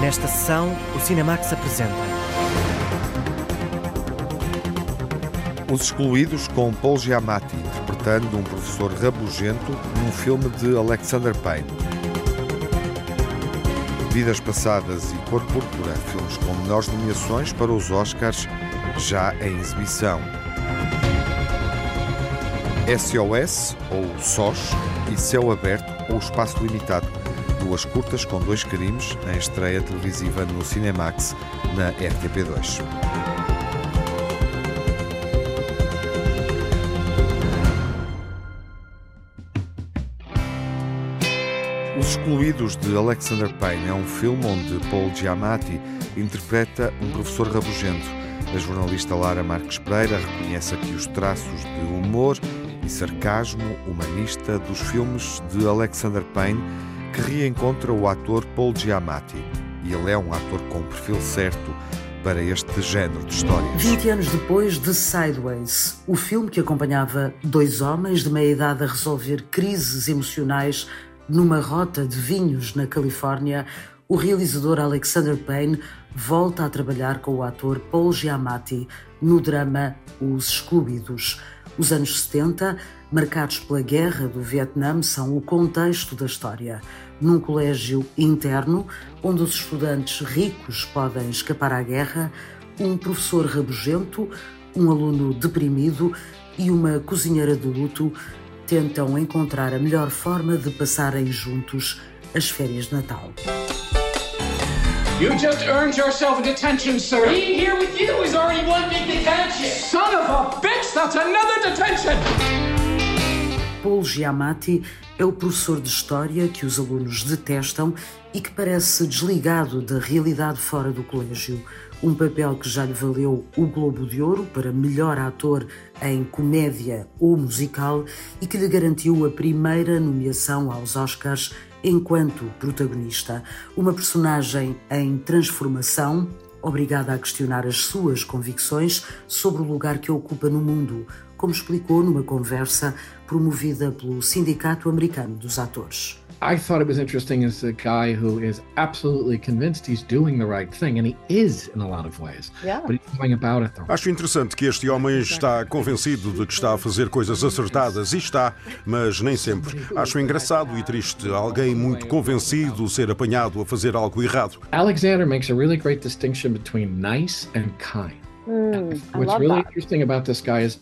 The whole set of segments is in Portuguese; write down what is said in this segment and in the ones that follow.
Nesta sessão, o Cinemax apresenta. Os Excluídos com Paul Giamatti, interpretando um professor rabugento num filme de Alexander Payne. Vidas Passadas e Cor Púrpura, filmes com menores nomeações para os Oscars, já em exibição. SOS, ou SOS, e Céu Aberto, ou Espaço Limitado, duas curtas com dois crimes em estreia televisiva no Cinemax, na RTP2. Os Excluídos de Alexander Payne é um filme onde Paul Giamatti interpreta um professor rabugento. A jornalista Lara Marques Pereira reconhece aqui os traços de humor e sarcasmo humanista dos filmes de Alexander Payne, que reencontra o ator Paul Giamatti. E ele é um ator com o perfil certo para este género de histórias. 20 anos depois de Sideways, o filme que acompanhava dois homens de meia idade a resolver crises emocionais numa rota de vinhos na Califórnia, o realizador Alexander Payne volta a trabalhar com o ator Paul Giamatti no drama Os Excluídos. Os anos 70, marcados pela guerra do Vietnã, são o contexto da história. Num colégio interno, onde os estudantes ricos podem escapar à guerra, um professor rabugento, um aluno deprimido e uma cozinheira de luto tentam encontrar a melhor forma de passarem juntos as férias de Natal. You just earned yourself a detention, sir. Being here with you is already one big detention. Son of a bitch, that's another detention. Paul Giamatti é o professor de história que os alunos detestam e que parece desligado da realidade fora do colégio. Um papel que já lhe valeu o Globo de Ouro para melhor ator em comédia ou musical e que lhe garantiu a primeira nomeação aos Oscars enquanto protagonista. Uma personagem em transformação, obrigada a questionar as suas convicções sobre o lugar que ocupa no mundo, como explicou numa conversa promovida pelo Sindicato Americano dos Atores. I thought it was interesting as a guy who is absolutely convinced he's doing the right thing, and he is in a lot of ways. Yeah. But he's going about it the wrong Acho interessante que este homem está convencido de que está a fazer coisas acertadas e está, mas nem sempre. Acho engraçado e triste alguém muito convencido ser apanhado a fazer algo errado. Alexander makes a really great distinction between nice and kind. Hmm, I What's love really that. interesting about this guy is.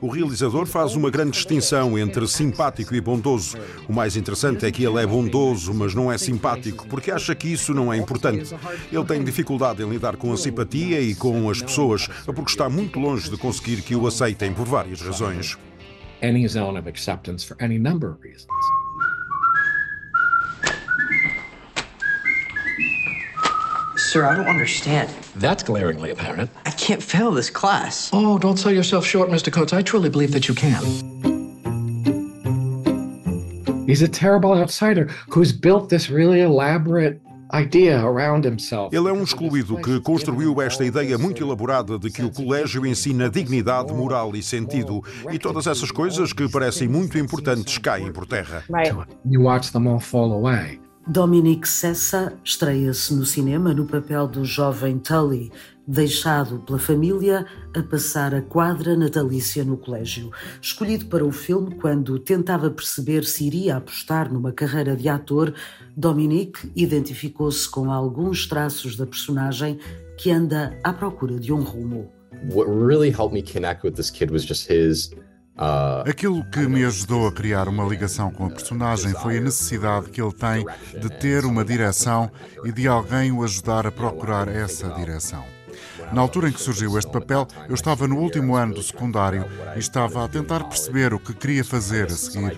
O realizador faz uma grande distinção entre simpático e bondoso. O mais interessante é que ele é bondoso, mas não é simpático, porque acha que isso não é importante. Ele tem dificuldade em lidar com a simpatia e com as pessoas, porque está muito longe de conseguir que o aceitem por várias razões. Any zone of acceptance for any number of reasons. Sir, I don't understand. That's glaringly apparent. I can't fail this class. Oh, don't sell yourself short, Mr. Coates. I truly believe that you can. He's a terrible outsider who's built this really elaborate idea around himself. Ele é um excluído que construiu esta ideia muito elaborada de que o colégio ensina dignidade, moral e sentido, e todas essas coisas que parecem muito importantes caem por terra. Dominique Sessa estreia-se no cinema no papel do jovem Tully, deixado pela família a passar a quadra natalícia no colégio. Escolhido para o filme quando tentava perceber se iria apostar numa carreira de ator, Dominique identificou-se com alguns traços da personagem que anda à procura de um rumo. what really helped me connect with this kid was just his Aquilo que me ajudou a criar uma ligação com a personagem foi a necessidade que ele tem de ter uma direção e de alguém o ajudar a procurar essa direção. Na altura em que surgiu este papel, eu estava no último ano do secundário e estava a tentar perceber o que queria fazer a seguir.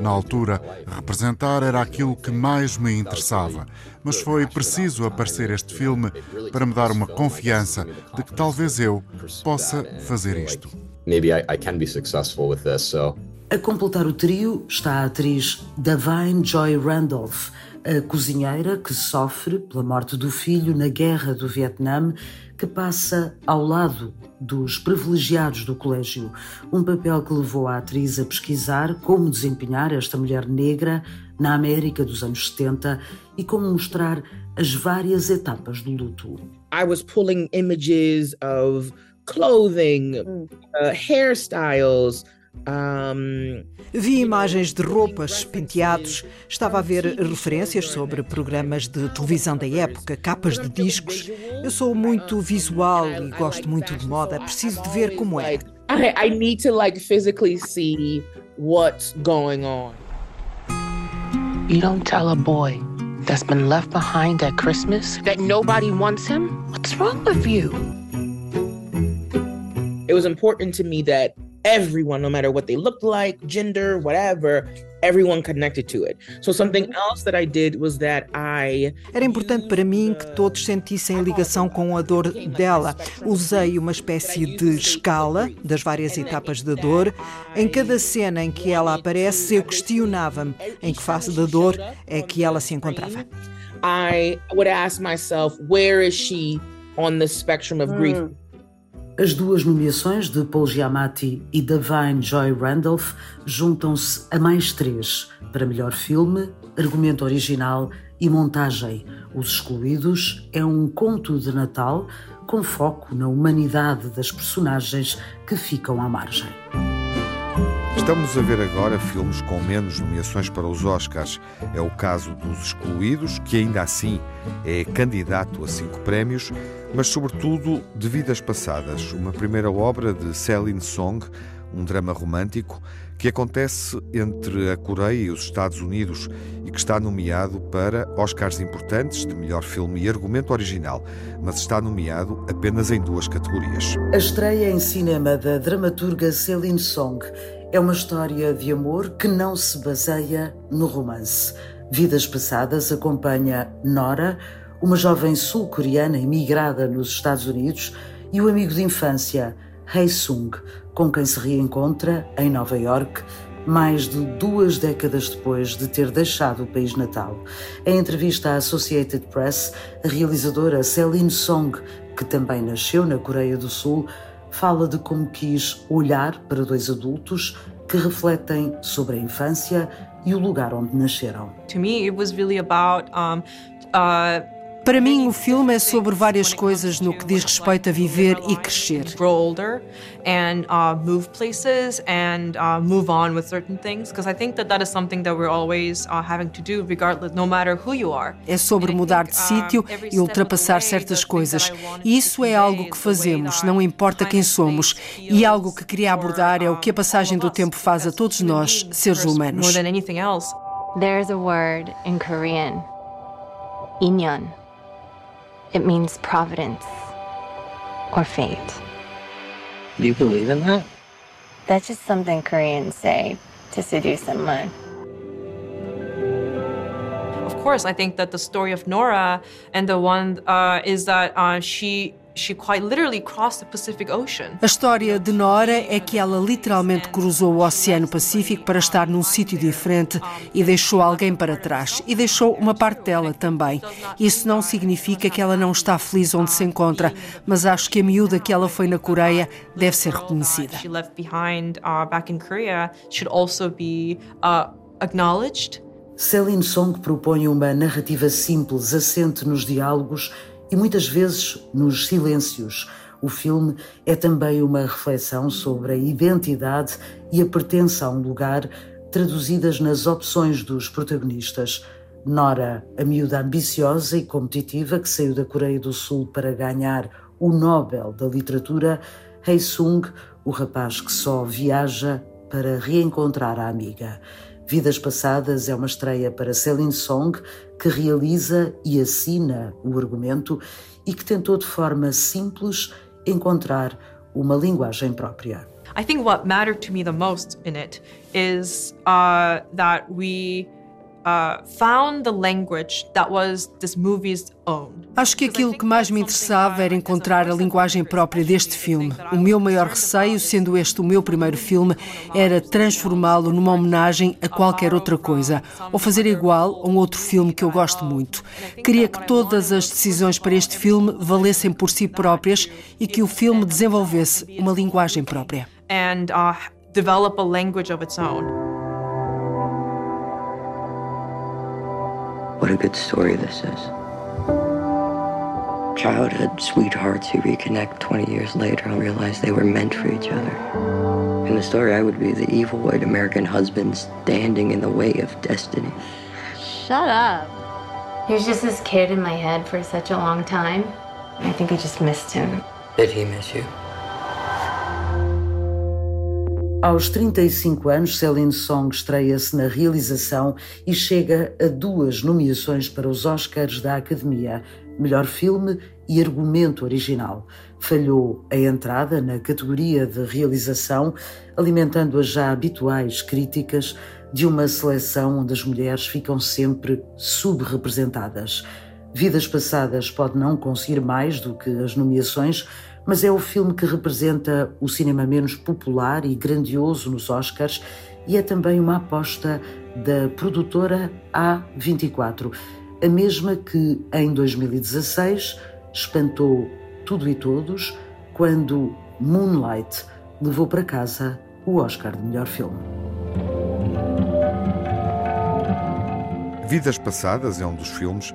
Na altura, representar era aquilo que mais me interessava, mas foi preciso aparecer este filme para me dar uma confiança de que talvez eu possa fazer isto. Maybe I, I can be successful with this. So A completar o trio está a atriz Davine Joy Randolph, a cozinheira que sofre pela morte do filho na guerra do Vietnã, que passa ao lado dos privilegiados do colégio, um papel que levou a atriz a pesquisar como desempenhar esta mulher negra na América dos anos 70 e como mostrar as várias etapas do luto. I was pulling images of clothing, uh, hairstyles, um... Vi imagens de roupas, penteados, estava a ver referências sobre programas de televisão da época, capas de discos. Eu sou muito visual e gosto muito de moda, preciso de ver como é. I, I need to like physically see what's going on. You don't tell a boy that's been left behind at Christmas that nobody wants him? What's wrong with you? It was important to me that everyone, no matter what they looked like, gender, whatever, everyone connected to it. So something else that I did was that I Era importante para mim que todos sentissem ligação com a dor dela. Usei uma espécie de escala das várias etapas da dor. Em cada cena em que ela aparece, eu questionava-me em que fase da dor é que ela se encontrava. I would ask myself, where is she on the spectrum of grief? Hum. As duas nomeações de Paul Giamatti e Davine Joy Randolph juntam-se a mais três para melhor filme, argumento original e montagem. Os Excluídos é um conto de Natal com foco na humanidade das personagens que ficam à margem. Estamos a ver agora filmes com menos nomeações para os Oscars. É o caso dos Excluídos, que ainda assim é candidato a cinco prémios, mas sobretudo de Vidas Passadas, uma primeira obra de Celine Song, um drama romântico que acontece entre a Coreia e os Estados Unidos e que está nomeado para Oscars importantes de melhor filme e argumento original, mas está nomeado apenas em duas categorias. A estreia em cinema da dramaturga Celine Song é uma história de amor que não se baseia no romance. Vidas Passadas acompanha Nora, uma jovem sul-coreana imigrada nos Estados Unidos, e o amigo de infância, Hae Sung, com quem se reencontra em Nova York mais de duas décadas depois de ter deixado o país natal. Em entrevista à Associated Press, a realizadora Celine Song, que também nasceu na Coreia do Sul, fala de como quis olhar para dois adultos que refletem sobre a infância e o lugar onde nasceram. To me, it was really about um, uh, para mim, o filme é sobre várias coisas no que diz respeito a viver e crescer. Grow older and uh, move places and uh, move on with certain things, because I think that that is something that we're always uh, having to do, regardless, no matter who you are. É sobre mudar de sítio e ultrapassar certas coisas. E isso é algo que fazemos, não importa quem somos. E algo que queria abordar é o que a passagem do tempo faz a todos nós, seres humanos. There's a word in Korean, inyon. It means providence or fate. Do you believe in that? That's just something Koreans say to seduce someone. Of course, I think that the story of Nora and the one uh, is that uh, she A história de Nora é que ela literalmente cruzou o Oceano Pacífico para estar num sítio diferente e deixou alguém para trás. E deixou uma parte dela também. Isso não significa que ela não está feliz onde se encontra, mas acho que a miúda que ela foi na Coreia deve ser reconhecida. Celine Song propõe uma narrativa simples, assente nos diálogos e muitas vezes nos silêncios. O filme é também uma reflexão sobre a identidade e a pertença a um lugar, traduzidas nas opções dos protagonistas. Nora, a miúda ambiciosa e competitiva que saiu da Coreia do Sul para ganhar o Nobel da Literatura, Hei Sung, o rapaz que só viaja para reencontrar a amiga. Vidas Passadas é uma estreia para Celine Song, que realiza e assina o argumento e que tentou de forma simples encontrar uma linguagem própria. I think what mattered to me the most in it is uh, that we uh, found the language that was this movie's own. Acho que aquilo que mais me interessava era encontrar a linguagem própria deste filme. O meu maior receio, sendo este o meu primeiro filme, era transformá-lo numa homenagem a qualquer outra coisa, ou fazer igual a um outro filme que eu gosto muito. Queria que todas as decisões para este filme valessem por si próprias e que o filme desenvolvesse uma linguagem própria. And uh, develop a language of its own. What a good story this is. Childhood sweethearts who reconnect 20 years later and realize they were meant for each other. In the story, I would be the evil white American husband standing in the way of destiny. Shut up. He was just this kid in my head for such a long time. I think I just missed him. Did he miss you? Aos 35 anos, Celine Song estreia-se na realização e chega a duas nomeações para os Oscars da Academia: Melhor Filme e Argumento Original. Falhou a entrada na categoria de realização, alimentando as já habituais críticas de uma seleção onde as mulheres ficam sempre subrepresentadas. Vidas Passadas pode não conseguir mais do que as nomeações, mas é o filme que representa o cinema menos popular e grandioso nos Oscars e é também uma aposta da produtora A24, a mesma que em 2016 espantou tudo e todos quando Moonlight levou para casa o Oscar de melhor filme. Vidas Passadas é um dos filmes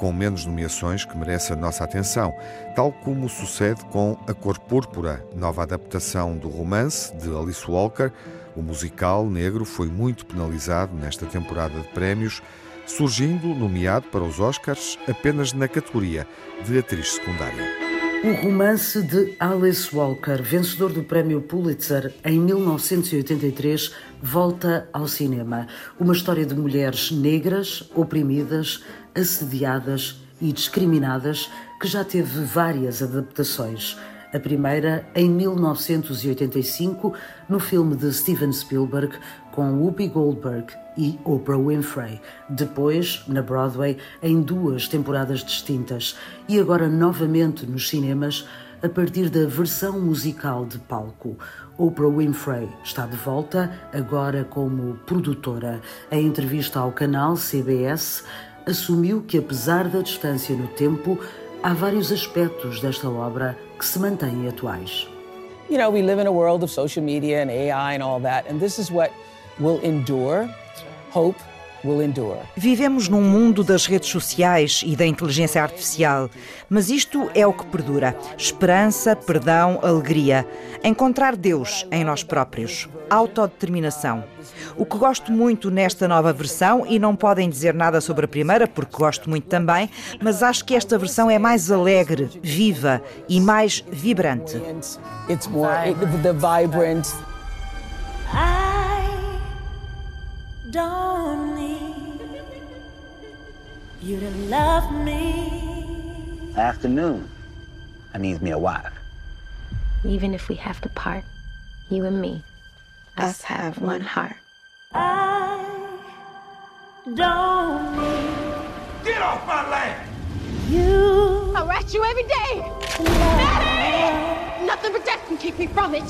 com menos nomeações que merece a nossa atenção, tal como sucede com A Cor Púrpura, nova adaptação do romance de Alice Walker. O musical negro foi muito penalizado nesta temporada de prémios, surgindo nomeado para os Oscars apenas na categoria de atriz secundária. O romance de Alice Walker, vencedor do Prémio Pulitzer em 1983, volta ao cinema. Uma história de mulheres negras, oprimidas, assediadas e discriminadas, que já teve várias adaptações. A primeira em 1985, no filme de Steven Spielberg, com Whoopi Goldberg e Oprah Winfrey. Depois, na Broadway, em duas temporadas distintas. E agora novamente nos cinemas, a partir da versão musical de palco. Oprah Winfrey está de volta, agora como produtora. Em entrevista ao canal CBS, assumiu que, apesar da distância no tempo, há vários aspectos desta obra que se mantêm atuais. You know, we live in a world of social media and AI and all that, and this is what will endure. Hope will endure. Vivemos num mundo das redes sociais e da inteligência artificial, mas isto é o que perdura: esperança, perdão, alegria. Encontrar Deus em nós próprios. Autodeterminação. O que gosto muito nesta nova versão, e não podem dizer nada sobre a primeira, porque gosto muito também, mas acho que esta versão é mais alegre, viva e mais vibrante. It's more the vibrant. don't need you to love me. Afternoon. I needs me a wife. Even if we have to part, you and me, us have one heart. I don't need Get off my land! you. I write you every day. Daddy! Nothing but death can keep me from it.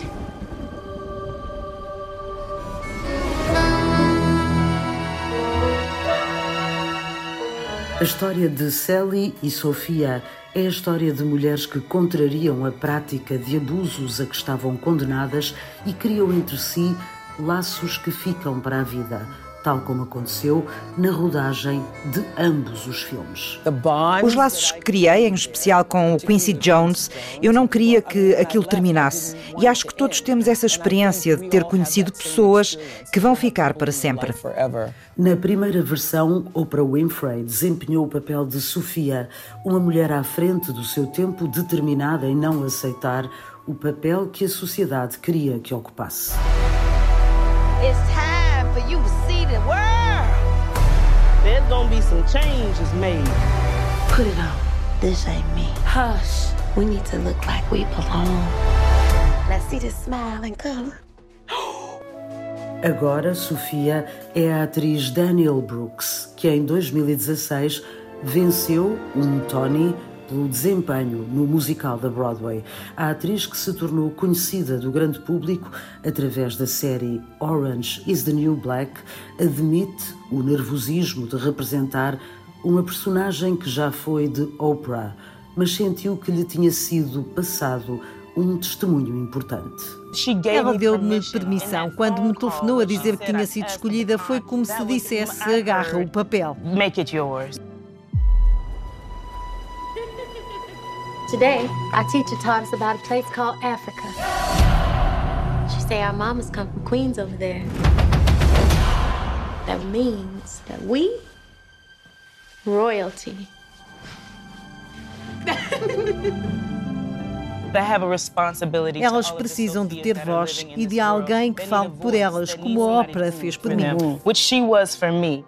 A história de Sally e Sofia é a história de mulheres que contrariam a prática de abusos a que estavam condenadas e criam entre si laços que ficam para a vida, tal como aconteceu na rodagem de ambos os filmes. Os laços que criei, em especial com o Quincy Jones, eu não queria que aquilo terminasse. E acho que todos temos essa experiência de ter conhecido pessoas que vão ficar para sempre. Na primeira versão, Oprah Winfrey desempenhou o papel de Sofia, uma mulher à frente do seu tempo, determinada em não aceitar o papel que a sociedade queria que ocupasse. It's time for you to see the world. There's gonna be some changes made. Put it on. This ain't me. Hush. We need to look like we belong. Let's see this smiling color. Agora, Sofia é a atriz Daniel Brooks, que em 2016 venceu um Tony pelo desempenho no musical da Broadway. A atriz que se tornou conhecida do grande público através da série Orange is the New Black admite o nervosismo de representar uma personagem que já foi de Oprah, mas sentiu que lhe tinha sido passado um testemunho importante. Ela deu-me permissão. Quando me telefonou a dizer que tinha sido escolhida, foi como se dissesse: agarra o papel. Make it yours. Today, our teacher taught us about a place called Africa. She say our mamas come from Queens over there. That means that we royalty. Elas precisam de ter voz e de alguém que fale por elas, como a ópera fez por mim. Which she was for me.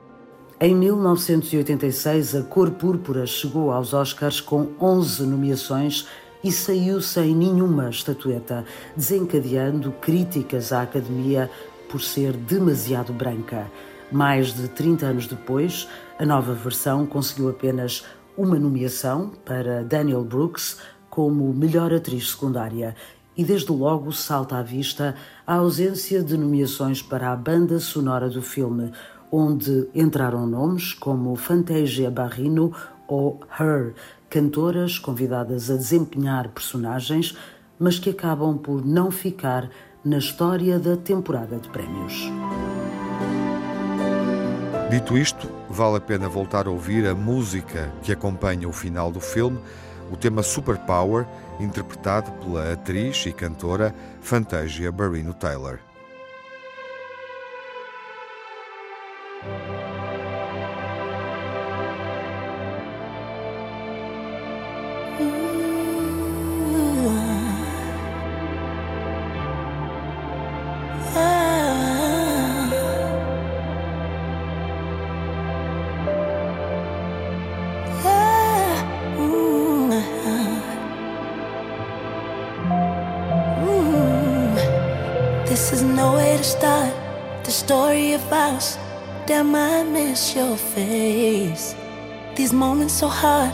Em 1986, a Cor Púrpura chegou aos Oscars com 11 nomeações e saiu sem nenhuma estatueta, desencadeando críticas à Academia por ser demasiado branca. Mais de 30 anos depois, a nova versão conseguiu apenas uma nomeação para Daniel Brooks como melhor atriz secundária. E desde logo salta à vista a ausência de nomeações para a banda sonora do filme, onde entraram nomes como Fantasia Barrino ou Her, cantoras convidadas a desempenhar personagens, mas que acabam por não ficar na história da temporada de prémios. Dito isto, vale a pena voltar a ouvir a música que acompanha o final do filme, o tema Superpower, interpretado pela atriz e cantora Fantasia Barrino Taylor. This face. These moments so hard,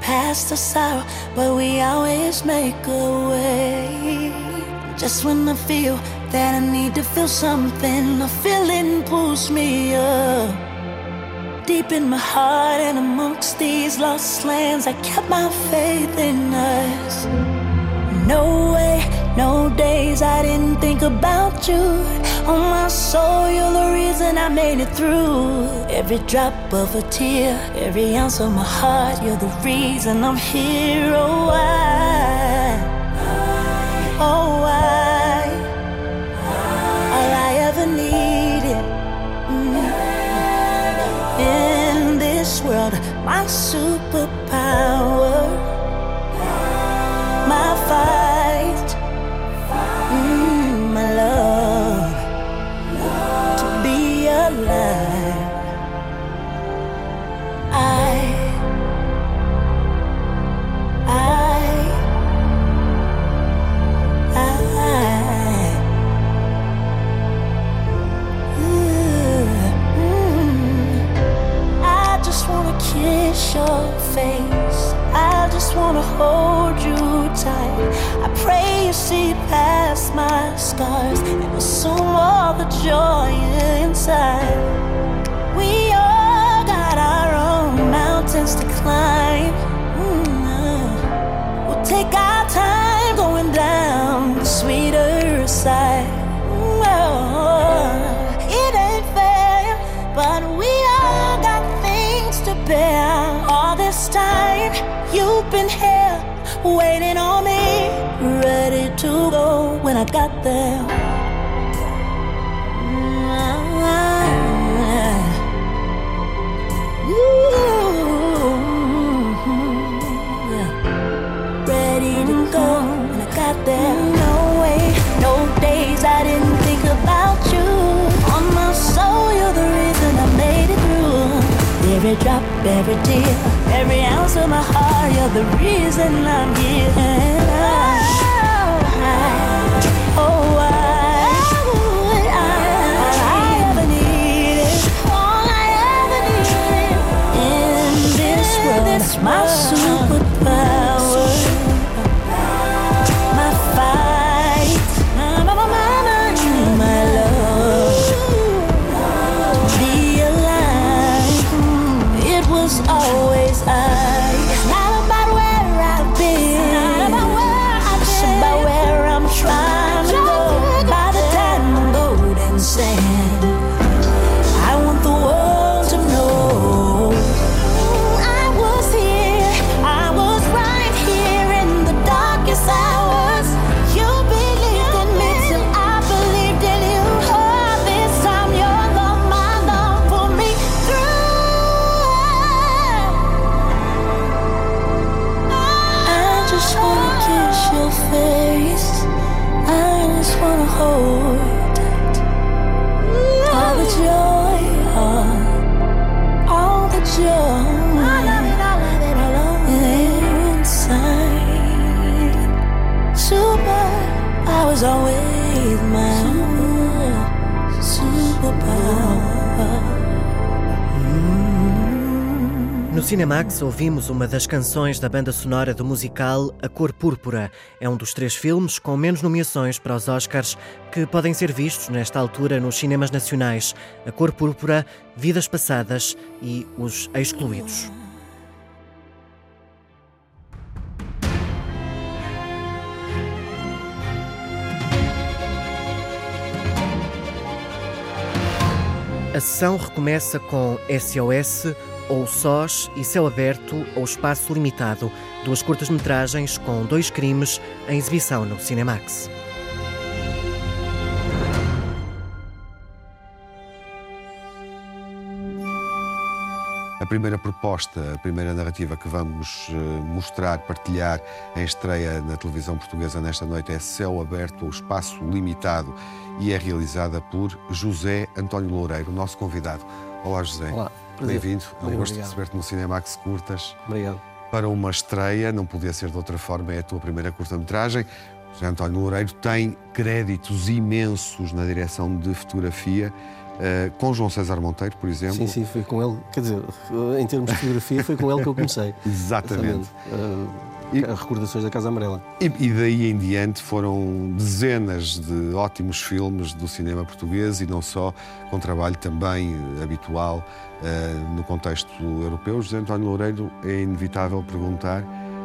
past the sorrow, but we always make a way. Just when I feel that I need to feel something, a feeling pulls me up. Deep in my heart and amongst these lost lands, I kept my faith in us. No way, no days I didn't think about you. On my soul, you're the reason I made it through. Every drop of a tear, every ounce of my heart, you're the reason I'm here. Oh, why? Oh, why? All I ever needed mm, in this world, my superpower, my fight, your face. I just wanna hold you tight. I pray you see past my scars and assume all the joy inside. To go when I got there. Ooh, ready to go when I got there. No way, no days I didn't think about you. On my soul, you're the reason I made it through. Every drop, every tear, every ounce of my heart, you're the reason I'm here. My superpower. Cinemax ouvimos uma das canções da banda sonora do musical A Cor Púrpura. É um dos três filmes com menos nomeações para os Oscars que podem ser vistos nesta altura nos cinemas nacionais. A Cor Púrpura, Vidas Passadas e Os Excluídos. A sessão recomeça com SOS ou Sós e Céu Aberto ou Espaço Limitado, duas curtas-metragens com dois crimes em exibição no Cinemax. A primeira proposta, a primeira narrativa que vamos eh, mostrar, partilhar em estreia na televisão portuguesa nesta noite é Céu Aberto ou Espaço Limitado e é realizada por José António Loureiro, nosso convidado. Olá, José. Olá. Bem-vindo. É um gosto de receber-te no Cinemax Curtas. Obrigado. Para uma estreia, não podia ser de outra forma, é a tua primeira curta-metragem. José António Loureiro tem créditos imensos na direção de fotografia, eh, com João César Monteiro, por exemplo. Sim, sim, foi com ele. Quer dizer, em termos de fotografia, foi com ele que eu comecei. Exatamente. Uh, recordações da Casa Amarela. E, e daí em diante foram dezenas de ótimos filmes do cinema português e não só, com trabalho também eh, habitual eh, no contexto europeu. José António Loureiro é inevitável perguntar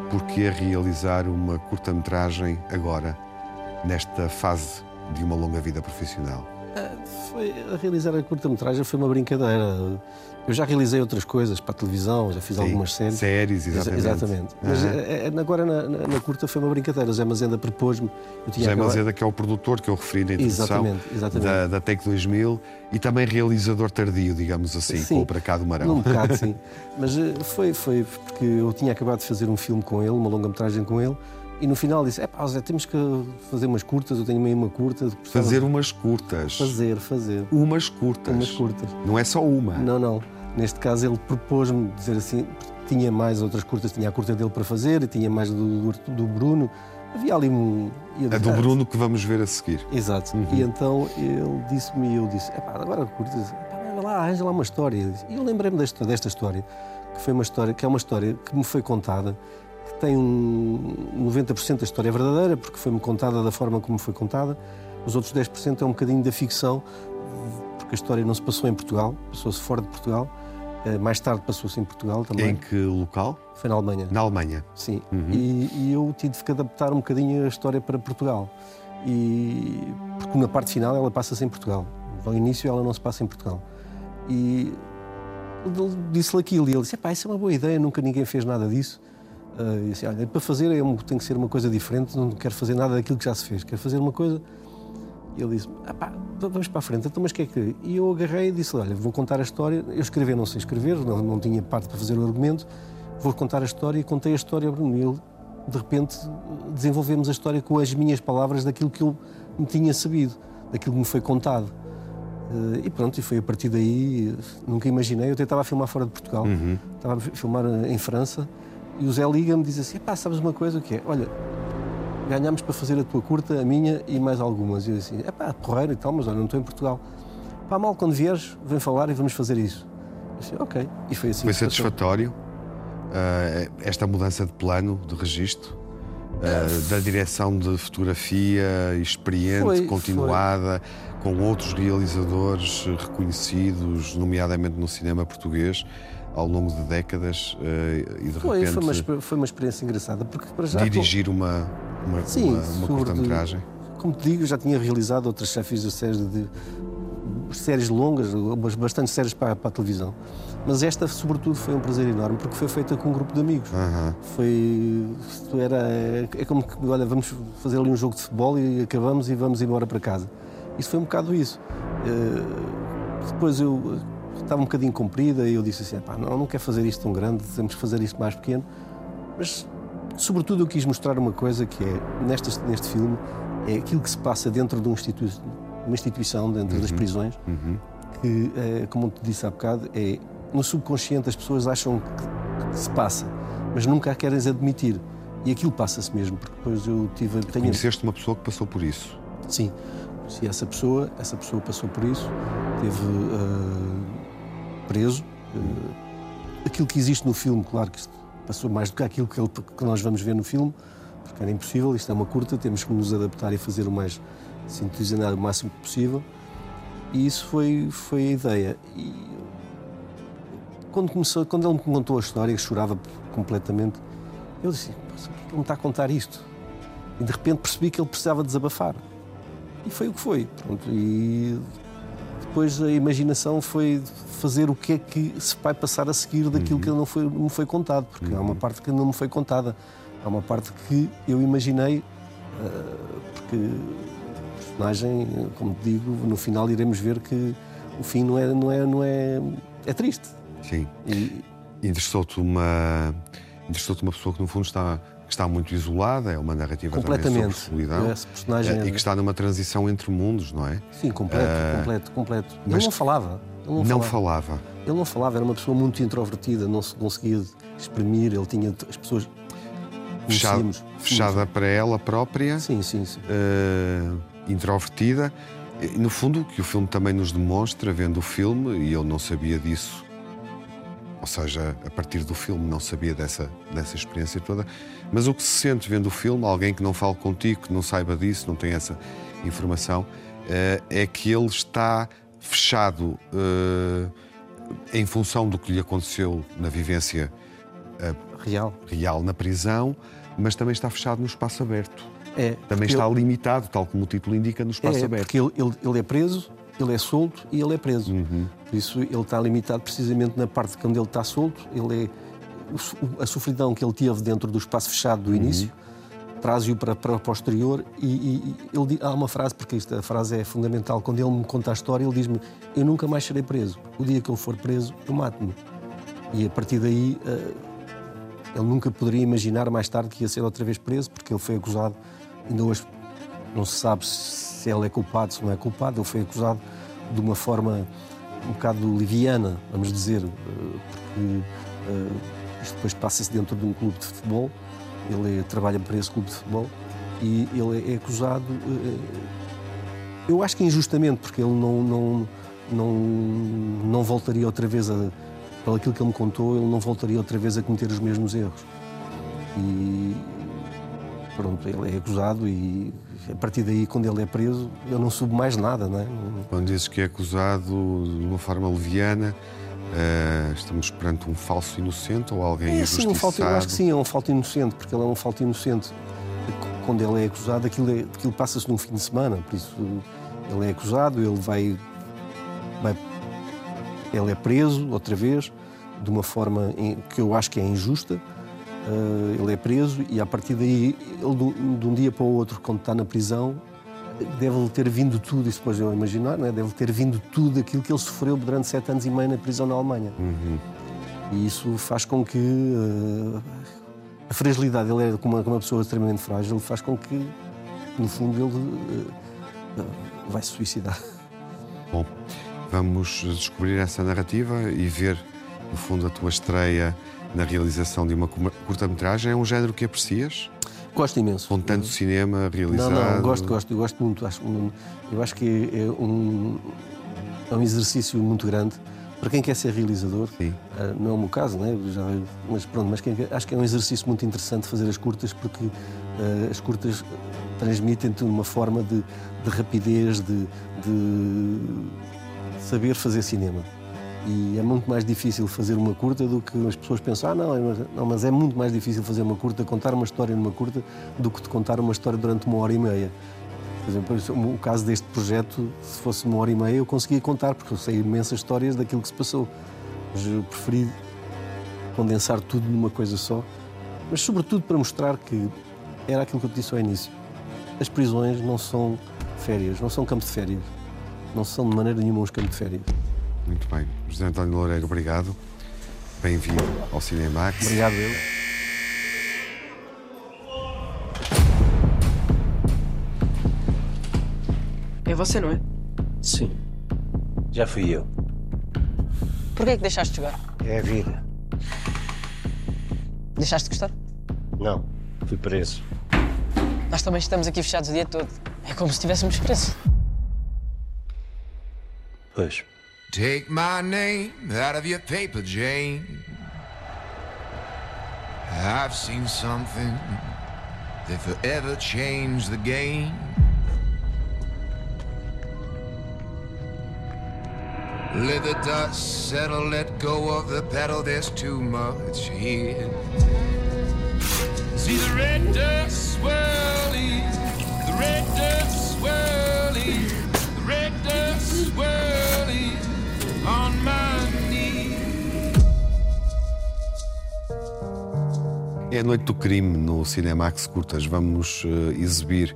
por que realizar uma curta-metragem agora, nesta fase de uma longa vida profissional. Uh, foi, a realizar a curta-metragem foi uma brincadeira. Eu já realizei outras coisas para a televisão, já fiz Sim, algumas séries. séries, Exa- exatamente. exatamente. Mas eh, eh, agora na, na- na curta foi uma brincadeira. Zé Mazenda propôs-me. acabado- Mazeda, que é o produtor que eu referi na introdução Exatamente, exatamente. Da, da Take 2000 e também realizador tardio, digamos assim, Sim. com o Para Cá do Marão. Um bocado, sim. Mas eh, foi, foi porque eu tinha acabado de fazer um filme com ele, uma longa-metragem com ele, e no final disse: é pá, Zé, temos que fazer umas curtas, eu tenho meio uma curta. Fazer umas curtas. Fazer, fazer. Umas curtas. Umas curtas. Não é só uma. Não, não. Neste caso ele propôs-me dizer assim, tinha mais outras curtas, tinha a curta dele para fazer e tinha mais do, do, do Bruno. Havia ali um. A do "Ah, Bruno que vamos ver a seguir. Exato. Uhum. E então ele disse-me e eu disse: Epá, agora curtas, lá, arranja lá uma história. E eu lembrei-me desta, desta história, que foi uma história, que é uma história que me foi contada, que tem um 90% da história verdadeira, porque foi-me contada da forma como foi contada. Os outros 10% é um bocadinho da ficção, porque a história não se passou em Portugal, passou-se fora de Portugal. Eh, Mais tarde passou-se em Portugal também. Em que local? Foi na Alemanha. Na Alemanha. Sim. Uhum. E, e eu tive que adaptar um bocadinho a história para Portugal. E, porque na parte final ela passa-se em Portugal. Ao início ela não se passa em Portugal. E disse-lhe aquilo e ele disse: Epá, isso é uma boa ideia, nunca ninguém fez nada disso. Uh, disse, olha, para fazer é um- tem que ser uma coisa diferente, não quero fazer nada daquilo que já se fez, quero fazer uma coisa. E ele disse: ah, pá, vamos para a frente, então, mas que é que. E eu agarrei e disse: olha, vou contar a história. Eu escrever, não sei escrever, não, não tinha parte para fazer o argumento, vou contar a história e contei a história ao Bruno. E ele, de repente, desenvolvemos a história com as minhas palavras daquilo que eu me tinha sabido, daquilo que me foi contado. Eh, E pronto, e foi a partir daí, nunca imaginei. Eu até estava a filmar fora de Portugal, Uhum. estava a filmar eh, em França, e o Zé liga-me e diz assim: pá, sabes uma coisa? O que é? Olha, ganhámos para fazer a tua curta, a minha e mais algumas. E eu disse: é pá, porreiro e tal, mas olha, não estou em Portugal. Pá, mal quando vieres, vem falar e vamos fazer isso. Eu disse: ok. E foi assim Foi satisfatório? uh, esta mudança de plano, de registro, uh, da direção de fotografia experiente, foi, continuada, foi. com outros realizadores reconhecidos, nomeadamente no cinema português ao longo de décadas uh, e de foi, repente... Foi uma, foi uma experiência engraçada, porque para já... Dirigir uma, uma, Sim, uma, uma curta-metragem. Como te digo, já tinha realizado outras chefes de séries, de, séries longas, bastante séries para, para, a televisão. Mas esta, sobretudo, foi um prazer enorme, porque foi feita com um grupo de amigos. Uhum. Foi... Era, é como que, olha, vamos fazer ali um jogo de futebol e acabamos e vamos embora para casa. Isso foi um bocado isso. Uh, depois eu estava um bocadinho comprida e eu disse assim, não, não quero fazer isto tão grande, temos que fazer isto mais pequeno. Mas, sobretudo, eu quis mostrar uma coisa que é, neste, neste filme, é aquilo que se passa dentro de um institu uma instituição, dentro uhum. das prisões, uhum. que, é, como te disse há bocado, é, no subconsciente as pessoas acham que, que se passa, mas nunca a querem admitir. E aquilo passa-se mesmo, porque depois eu tive... Tenho... Conheceste uma pessoa que passou por isso? Sim, se essa pessoa, essa pessoa passou por isso, teve... Uh preso. Uh, aquilo que existe no filme, claro que passou mais do que aquilo que, ele, que, nós vamos ver no filme, porque era impossível, isto é uma curta, temos que nos adaptar e fazer o mais sintetizado o máximo possível. E isso foi, foi a ideia. E quando, começou, quando ele me contou a história, chorava completamente, eu disse: por que ele me está a contar isto? E de repente percebi que ele precisava desabafar. E foi o que foi. Pronto, e depois a imaginação foi fazer o que é que se vai passar a seguir daquilo uhum. que não foi, me foi contado, porque uhum. há uma uhum. parte que não me foi contada. Há uma parte que eu imaginei, uh, porque o personagem, como te digo, no final iremos ver que o fim não é, não é, não é, é triste. Sim. E... Interessou-te uma, interessou uma pessoa que no fundo está que está muito isolada, é uma narrativa Completamente. sobre solidão. Esse personagem é, e que está numa transição entre mundos, não é? Sim, completo, uh, completo, completo. Ele não falava. Ele não, não falava. falava. Ele não falava, era uma pessoa muito introvertida, não se conseguia exprimir, ele tinha as pessoas. Fechada, fechada para ela própria. Sim, sim, sim. Uh, introvertida. No fundo, o que o filme também nos demonstra, vendo o filme, e eu não sabia disso ou seja, a partir do filme não sabia dessa, dessa experiência toda, mas o que se sente vendo o filme, alguém que não fale contigo, que não saiba disso, não tem essa informação, eh, é que ele está fechado eh, em função do que lhe aconteceu na vivência eh, real. real na prisão, mas também está fechado no espaço aberto. É, também está ele... limitado, tal como o título indica, no espaço é, aberto. Porque ele, ele, ele é preso ele é solto e ele é preso. Uhum. Por isso ele está limitado precisamente na parte de quando ele está solto, ele é a sofridão que ele teve dentro do espaço fechado do uhum. Traz-o para, para o posterior e, e, ele há uma frase, porque esta frase é fundamental, quando ele me conta a história, ele diz-me eu nunca mais serei preso, o dia que eu for preso eu mato-me e a partir daí uh, ele nunca poderia imaginar mais tarde que ia ser outra vez preso, porque ele foi acusado ainda hoje não se sabe se ele é culpado, se não é culpado. Ele foi acusado de uma forma um bocado liviana, vamos dizer, eh, porque uh, isto depois passa-se dentro de um clube de futebol. Ele é, trabalha para esse clube de futebol e ele é acusado, uh, eu acho que injustamente, porque ele não, não, não, não voltaria outra vez a. Pelo aquilo que ele me contou, ele não voltaria outra vez a cometer os mesmos erros. E pronto, ele é acusado e a partir daí, quando ele é preso, eu não soube mais nada, não é? Quando dizes que é acusado de uma forma leviana, uh, estamos perante um falso inocente ou alguém é, sim, um falso, eu acho que sim, é um falso inocente, porque ele é um falso inocente. Quando ele é acusado, aquilo, é, aquilo passa-se num fim de semana, por isso ele é acusado, ele vai, vai ele é preso outra vez, de uma forma que eu acho que é injusta, Uh, ele é preso e a partir daí, ele de um dia para o outro, quando está na prisão, deve ter vindo tudo, isso depois eu imaginar, né? deve ter vindo tudo aquilo que ele sofreu durante sete anos e meio na prisão na Alemanha. Uhum. E isso faz com que uh, a fragilidade, ele é como uma, uma, pessoa extremamente frágil, faz com que, no fundo, ele uh, vai se suicidar. Bom, vamos descobrir essa narrativa e ver, no fundo, a tua estreia na realização de uma curta-metragem. É um género que aprecias? Gosto imenso. Com tanto cinema realizado? Não, não, gosto, gosto, gosto muito. Acho, eu acho que é um, é um exercício muito grande para quem quer ser realizador, uh, não é o meu caso, né? Já, mas pronto, mas quem, acho que é um exercício muito interessante fazer as curtas, porque uh, as curtas transmitem-te uma forma de, de rapidez, de, de saber fazer cinema. E é muito mais difícil fazer uma curta do que as pessoas pensam, ah, não, não, mas é muito mais difícil fazer uma curta, contar uma história numa curta, do que de contar uma história durante uma hora e meia. Por exemplo, o caso deste projeto, se fosse uma hora e meia, eu conseguia contar, porque eu sei imensas histórias daquilo que se passou. Mas eu preferi condensar tudo numa coisa só, mas sobretudo para mostrar que era aquilo que eu te disse ao início. As prisões não são férias, não são campo de férias. Não são de maneira nenhuma uns campos de férias. Muito bem. José António Loureiro, obrigado. Bem-vindo ao Cinemax. Obrigado, eu. É você, não é? Sim. Já fui eu. Por que é que deixaste de jogar? É a vida. Deixaste de gostar? Não. Fui preso. Nós também estamos aqui fechados o dia todo. É como se estivéssemos presos. Pois. Take my name out of your paper, Jane. I've seen something that forever changed the game. Let the dust settle, let go of the pedal, there's too much here. See the red dust swirling, the red dust swirling, the red dust swirling É a noite do crime no Cinemax Curtas. Vamos uh, exibir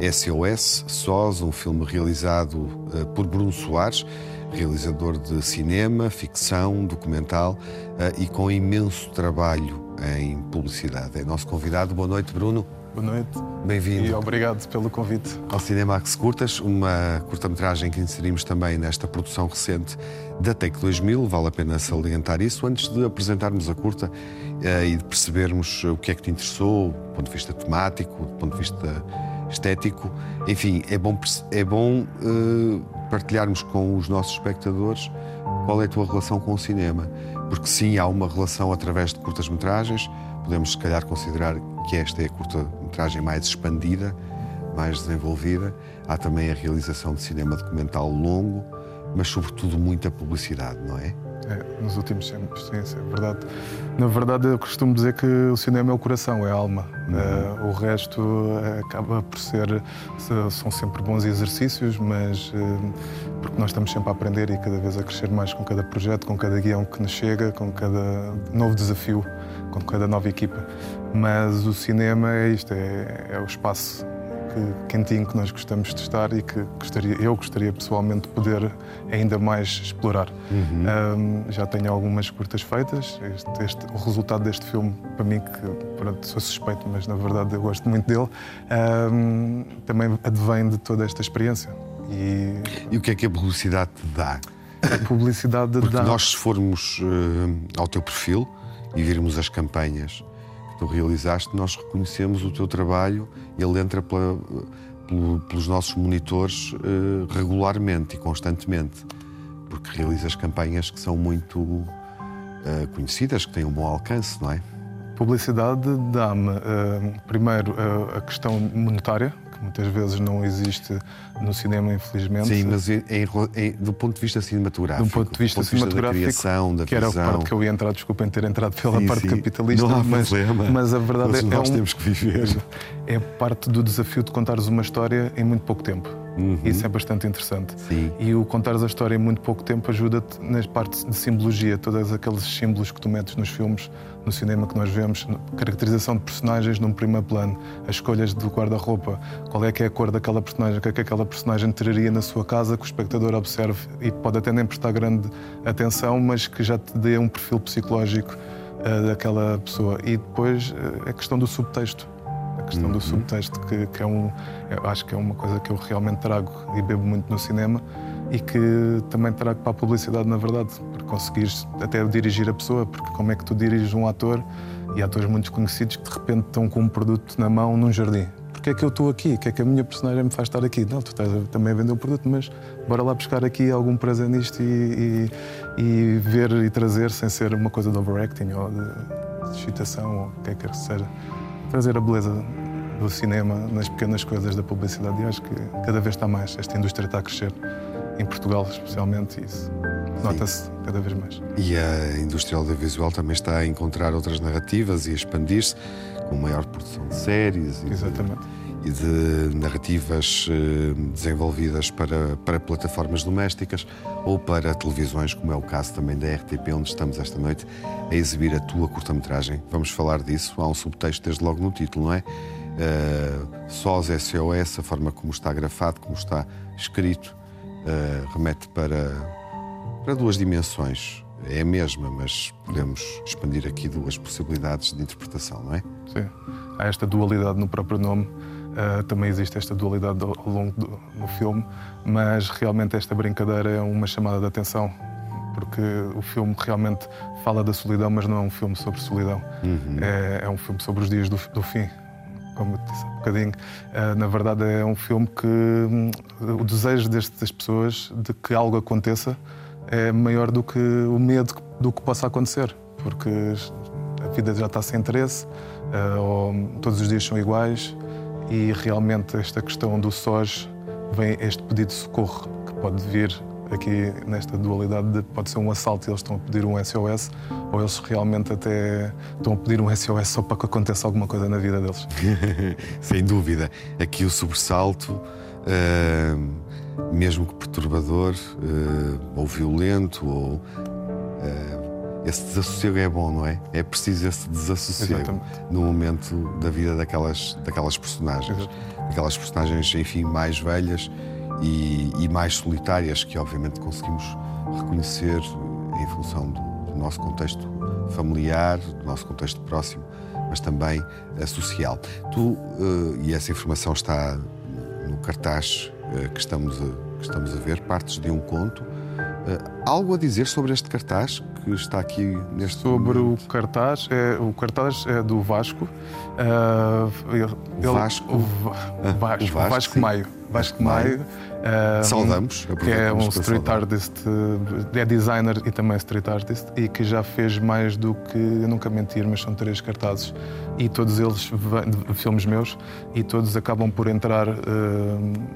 SOS, SOS, um filme realizado uh, por Bruno Soares, realizador de cinema, ficção, documental uh, e com imenso trabalho em publicidade. É nosso convidado. Boa noite, Bruno. Boa noite. Bem-vindo. E obrigado pelo convite. Ao Cinemax Curtas, uma curta-metragem que inserimos também nesta produção recente da Take 2000. Vale a pena salientar isso antes de apresentarmos a curta uh, e de percebermos o que é que te interessou, do ponto de vista temático, do ponto de vista estético. Enfim, é bom, é bom uh, partilharmos com os nossos espectadores qual é a tua relação com o cinema. Porque sim, há uma relação através de curtas-metragens. Podemos, se calhar, considerar que esta é a curta-metragem mais expandida, mais desenvolvida. Há também a realização de cinema documental longo, mas, sobretudo, muita publicidade, não é? É, nos últimos tempos, sim, sim, é verdade. Na verdade, eu costumo dizer que o cinema é o coração, é a alma. Uhum. Uh, o resto uh, acaba por ser. são sempre bons exercícios, mas. Uh, porque nós estamos sempre a aprender e cada vez a crescer mais com cada projeto, com cada guião que nos chega, com cada novo desafio, com cada nova equipa. Mas o cinema é isto, é, é o espaço que, quentinho que nós gostamos de estar e que gostaria, eu gostaria pessoalmente de poder ainda mais explorar. Uhum. Um, já tenho algumas curtas feitas. Este, este, o resultado deste filme, para mim, que pronto, sou suspeito, mas na verdade eu gosto muito dele, um, também advém de toda esta experiência. E... e o que é que a publicidade te dá? A publicidade Porque dá. Nós, se formos uh, ao teu perfil e virmos as campanhas tu realizaste, nós reconhecemos o teu trabalho, ele entra pela, pelo, pelos nossos monitores uh, regularmente e constantemente, porque realizas campanhas que são muito uh, conhecidas, que têm um bom alcance, não é? Publicidade dá-me, uh, primeiro, a questão monetária, muitas vezes não existe no cinema, infelizmente. Sim, mas em, em, do ponto de vista cinematográfico. Do ponto de vista ponto cinematográfico. Da criação, da que visão. era a parte que eu ia entrar, desculpem ter entrado pela sim, parte sim. capitalista. Não há mas, problema. mas a verdade mas é nós é um, temos que viver. É parte do desafio de contares uma história em muito pouco tempo. Uhum. Isso é bastante interessante. Sim. E o contares a história em muito pouco tempo ajuda-te nas partes de simbologia, todos aqueles símbolos que tu metes nos filmes, no cinema que nós vemos, caracterização de personagens num primeiro plano, as escolhas do guarda-roupa, qual é que é a cor daquela personagem, o que é que aquela personagem traria na sua casa, que o espectador observe e pode até nem prestar grande atenção, mas que já te dê um perfil psicológico uh, daquela pessoa. E depois uh, a questão do subtexto a questão Uhum. do subtexto, que, que é um, acho que é uma coisa que eu realmente trago e bebo muito no cinema e que também para a publicidade, na verdade, para conseguires até dirigir a pessoa, porque como é que tu diriges um ator e atores muito conhecidos que de repente estão com um produto na mão num jardim? porque é que eu estou aqui, o que é que a minha personagem me faz estar aqui. Não, tu estás também a vender um produto, mas bora lá buscar aqui algum prazer nisto e, e, e ver e trazer sem ser uma coisa de overacting ou de, de excitação ou o que é que seja. Trazer a beleza do cinema nas pequenas coisas da publicidade e acho que cada vez está mais. Esta indústria está a crescer, em Portugal especialmente, isso nota-se cada vez mais. E a indústria audiovisual também está a encontrar outras narrativas e a expandir-se com maior produção de séries e Exatamente. De, e de narrativas eh, desenvolvidas para, para plataformas domésticas ou para televisões, como é o caso também da RTP, onde estamos esta noite a exibir a tua curta-metragem. Vamos falar disso. Há um subtexto desde logo no título, não é? Uh, SOS, SOS, a forma como está grafado, como está escrito, uh, remete para, para duas dimensões. É a mesma, mas podemos expandir aqui duas possibilidades de interpretação, não é? Sim. Há esta dualidade no próprio nome. Uh, também existe esta dualidade ao longo do, do filme, mas realmente esta brincadeira é uma chamada de atenção, porque o filme realmente fala da solidão, mas não é um filme sobre solidão. Uhum. É, é, um filme sobre os dias do, do fim, como eu disse há um bocadinho. Uh, na verdade, é um filme que um, o desejo destas pessoas de que algo aconteça é maior do que o medo do que possa acontecer, porque a vida já está sem interesse, uh, ou todos os dias são iguais e realmente esta questão do SOS vem este pedido de socorro que pode vir aqui nesta dualidade de pode ser um assalto e eles estão a pedir um SOS ou eles realmente até estão a pedir um SOS só para que aconteça alguma coisa na vida deles. Sem dúvida. Aqui o sobressalto, uh, mesmo que perturbador, uh, ou violento, ou. Uh, esse desassossego é bom, não é? É preciso esse desassossego Exatamente. no momento da vida daquelas, daquelas personagens. Exato. Aquelas personagens, enfim, mais velhas e, e, mais solitárias, que obviamente conseguimos reconhecer em função do, do nosso contexto familiar, do nosso contexto próximo, mas também uh, social. Tu, uh, e essa informação está no cartaz uh, que, estamos a, que estamos a ver, partes de um conto. algo a dizer sobre este cartaz que está aqui neste sobre momento? o cartaz é o cartaz é do Vasco ele, o Vasco o, Va- Ah, o Vasco, o Vasco, Vasco sim. Vasco Maio Vasco Maio. Maio eh, Saudamos, que é um street saudar. artist é designer e também street artist e que já fez mais do que eu nunca mentir mas são três cartazes e todos eles filmes meus e todos acabam por entrar eh,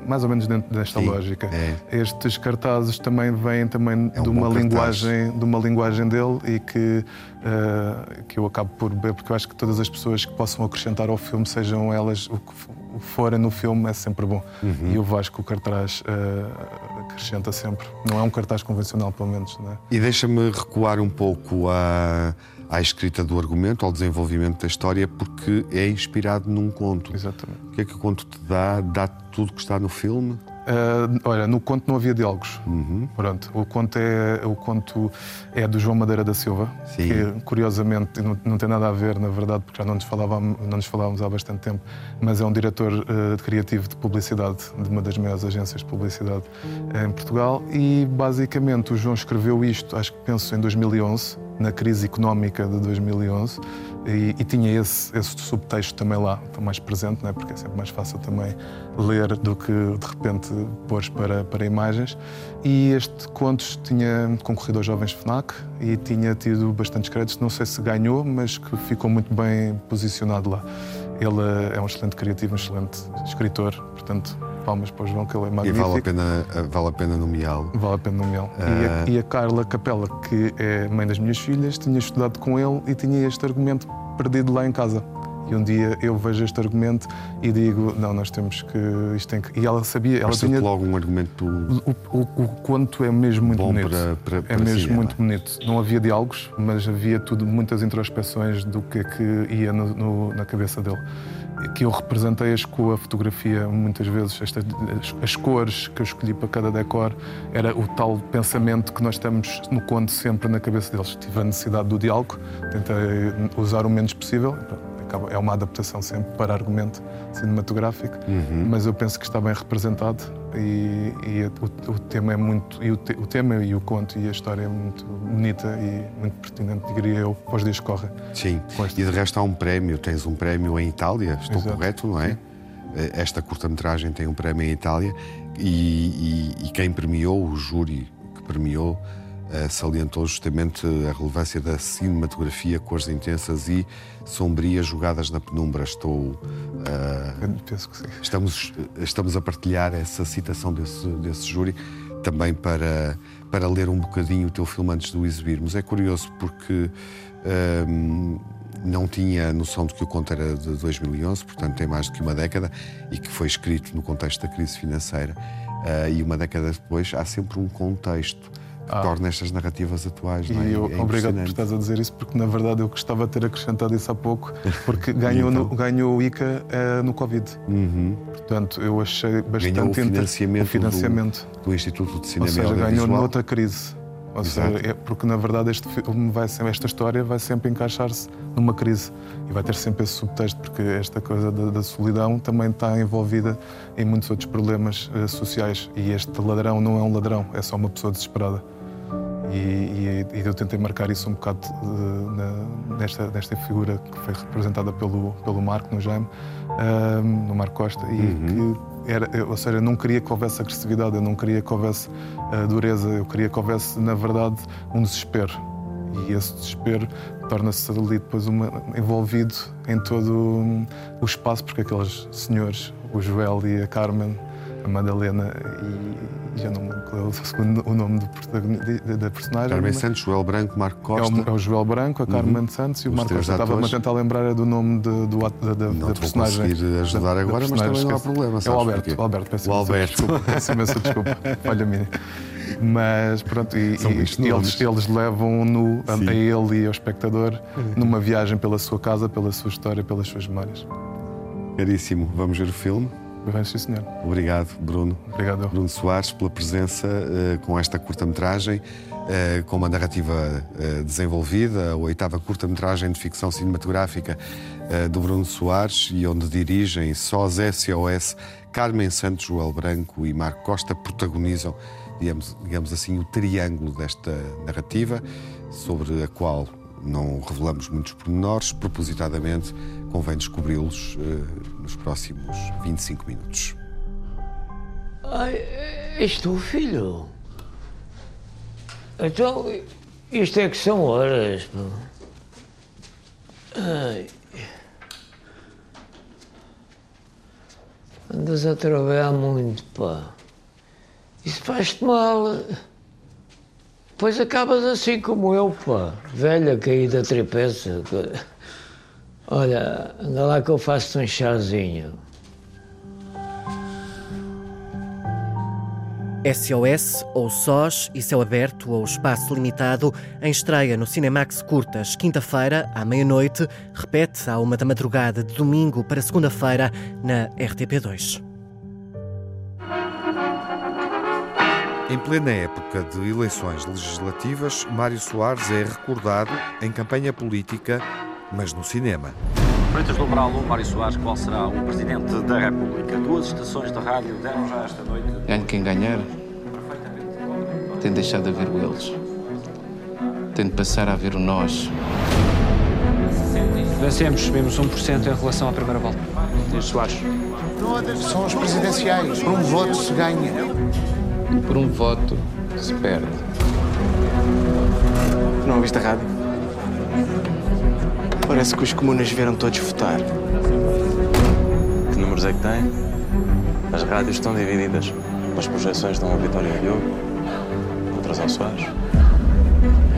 mais ou menos dentro desta Sim, lógica é. estes cartazes também vêm também É um de uma cartaz. linguagem de uma linguagem dele e que eh, que eu acabo por ver porque eu acho que todas as pessoas que possam acrescentar ao filme sejam elas o que f- o que forem no filme é sempre bom Uhum. e o Vasco o cartaz eh, acrescenta sempre não é um cartaz convencional pelo menos não é? E deixa-me recuar um pouco à, à escrita do argumento, ao desenvolvimento da história, porque é inspirado num conto. Exatamente. O que é que o conto te dá? Dá tudo que está no filme? Uh, olha, no conto não havia diálogos. Uhum. Pronto, o conto é o conto é do João Madeira da Silva, Sim. que curiosamente não, não tem nada a ver, na verdade, porque já não nos falávamos, não nos falávamos há bastante tempo, mas é um diretor uh, criativo de publicidade de uma das maiores agências de publicidade uh, em Portugal e basicamente o João escreveu isto, acho que penso em 2011, na crise económica de 2011 e, e tinha esse, esse subtexto também lá, mais presente, não é? porque é sempre mais fácil também ler do que de repente pôr para, para imagens. E este Contos tinha concorrido aos Jovens FNAC e tinha tido bastantes créditos, não sei se ganhou, mas que ficou muito bem posicionado lá. Ele é um excelente criativo, um excelente escritor, portanto, palmas para o João, que ele é E magnífico. vale a pena, vale a pena nomeá-lo. Vale a pena nomeá-lo. Ah. E, a, e a Carla Capela, que é mãe das minhas filhas, tinha estudado com ele e tinha este argumento perdido lá em casa. E um dia eu vejo este argumento e digo: não, nós temos que. Isto tem que. E ela sabia. Ela tinha. logo um argumento O, o, o conto é mesmo muito bonito. para, para, é para mesmo cinema. muito bonito. Não havia diálogos, mas havia tudo, muitas introspeções do que é que ia no- no- na cabeça dele. Que eu representei-as com a fotografia, muitas vezes, estas, as, as cores que eu escolhi para cada decor, era o tal pensamento que nós temos no conto sempre na cabeça deles. Tive a necessidade do diálogo, tentei usar o menos possível. É uma adaptação sempre para argumento cinematográfico, Uhum. mas eu penso que está bem representado e, e o, o tema é muito e o, te- o tema e o conto e a história é muito bonita e muito pertinente, diria eu, para os dias que correm. Sim, e de resto há um prémio, tens um prémio em Itália, estou Exato. correto, não é? esta curta-metragem tem um prémio em Itália e, e, e quem premiou, o júri que premiou, salientou justamente a relevância da cinematografia, cores intensas e sombrias jogadas na penumbra. Estou. Uh, Penso que sim. Estamos, estamos a partilhar essa citação desse, desse júri também para, para ler um bocadinho o teu filme antes de o exibirmos. É curioso porque. Um, não tinha noção de que o conto era de 2011, portanto tem mais do que uma década, e que foi escrito no contexto da crise financeira. Uh, e uma década depois há sempre um contexto ah. torna estas narrativas atuais. E é? eu, é obrigado por estás a dizer isso, porque na verdade eu gostava de ter acrescentado isso há pouco, porque ganhou, então? no, ganhou o ICA uh, no Covid. Uhum. Portanto, eu achei bastante ganhou o financiamento, o financiamento. Do, do, Instituto de Cinema Ou seja, ganhou noutra crise. Ou seja, é porque na verdade este filme vai sempre, esta história vai sempre encaixar-se numa crise e vai ter sempre esse subtexto, porque esta coisa da, da solidão também está envolvida em muitos outros problemas uh, sociais. E este ladrão não é um ladrão, é só uma pessoa desesperada. E, e, e eu tentei marcar isso um bocado uh, na, nesta, nesta figura que foi representada pelo, pelo Marco no Jaime, uh, no Marco Costa, e uhum. que era, ou seja, eu não queria que houvesse agressividade, eu não queria que houvesse uh, dureza, eu queria que houvesse, na verdade, um desespero. E esse desespero torna-se ali depois uma, envolvido em todo o espaço, porque aqueles senhores, o Joel e a Carmen, a Madalena e já não me lembro o, o nome do, da personagem. Carmen Santos, Joel Branco, Marco Costa. É o, é o Joel Branco, a Carmen uhum. Santos e o Marco Costa. Estava-me a tentar lembrar do nome de, do, da, da, não da personagem. Não conseguir ajudar da, agora, mas também não há problema. É o Alberto, o Alberto, peço o Alberto. desculpa. Peço imensa desculpa. Minha. Mas pronto, e, e eles, eles levam no, a, a, ele e ao espectador uhum. numa viagem pela sua casa, pela sua história, pelas suas memórias. Caríssimo, vamos ver o filme? Sim, senhor. Obrigado, Bruno. Obrigado. Bruno Soares, pela presença uh, com esta curta-metragem, uh, com uma narrativa uh, desenvolvida, a oitava curta-metragem de ficção cinematográfica do Bruno Soares, e onde dirigem sós SOS, Carmen Santos, Joel Branco e Marco Costa protagonizam, digamos, digamos assim, o triângulo desta narrativa, sobre a qual não revelamos muitos pormenores, propositadamente convém descobri-los uh, nos próximos 25 minutos. Ai, és tu, filho? Então, isto é que são horas. Ai. Andas a trabalhar muito, pá. Isso faz-te mal. Pois acabas assim como eu, pá. Velha caída trepeça. Olha, anda lá que eu faço-te um chazinho. SOS, ou SOS e Céu Aberto ou Espaço Limitado, em estreia no Cinemax Curtas, quinta-feira, à meia-noite, repete à uma da madrugada de domingo para segunda-feira, na RTP2. Em plena época de eleições legislativas, Mário Soares é recordado em campanha política mas no cinema. Freitas Dobral ou Mário Soares, qual será o Presidente da República? Duas estações de rádio deram já esta noite. Ganhe quem ganhar, tem deixado de haver o eles. Tem de passar a haver o nós. Vencemos, subimos 1% em relação à primeira volta. Dias Soares. São as presidenciais. Por um voto se ganha. Por um voto se perde. Não ouviste a rádio? Parece que os comunas vieram todos votar. Que números é que tem? As rádios estão divididas. As projeções dão a vitória a Diogo, outras ao Soares.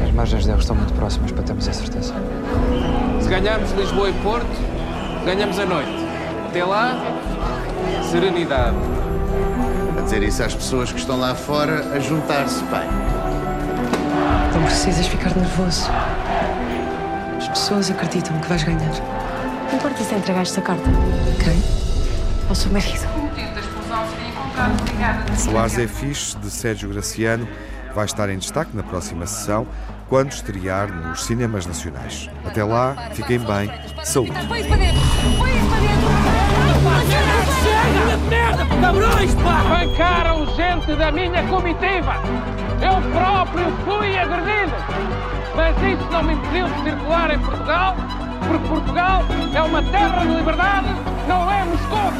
As margens de erro estão muito próximas para termos a certeza. Se ganharmos Lisboa e Porto, ganhamos a noite. Até lá, serenidade. A dizer isso às pessoas que estão lá fora a juntar-se, pai. Não precisas ficar nervoso. As pessoas acreditam que vais ganhar. Não importa se entregaste a carta. Quem? Ao seu marido. Soares é fixe, de Sérgio Graciano, vai estar em destaque na próxima sessão, quando estrear nos cinemas nacionais. Até lá, fiquem bem, saúde. Põe gente da minha comitiva! Eu próprio fui agredido! Mas isso não me impediu de circular em Portugal, porque Portugal é uma terra de liberdade não é Moscou!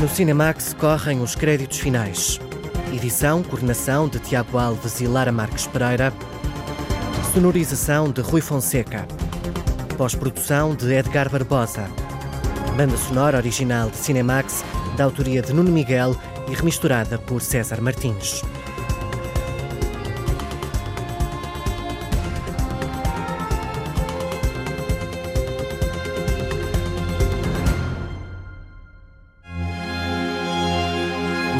No Cinemax correm os créditos finais. Edição, coordenação de Tiago Alves e Lara Marques Pereira. Sonorização de Rui Fonseca. Pós-produção de Edgar Barbosa. Banda sonora original de Cinemax, da autoria de Nuno Miguel e remisturada por César Martins.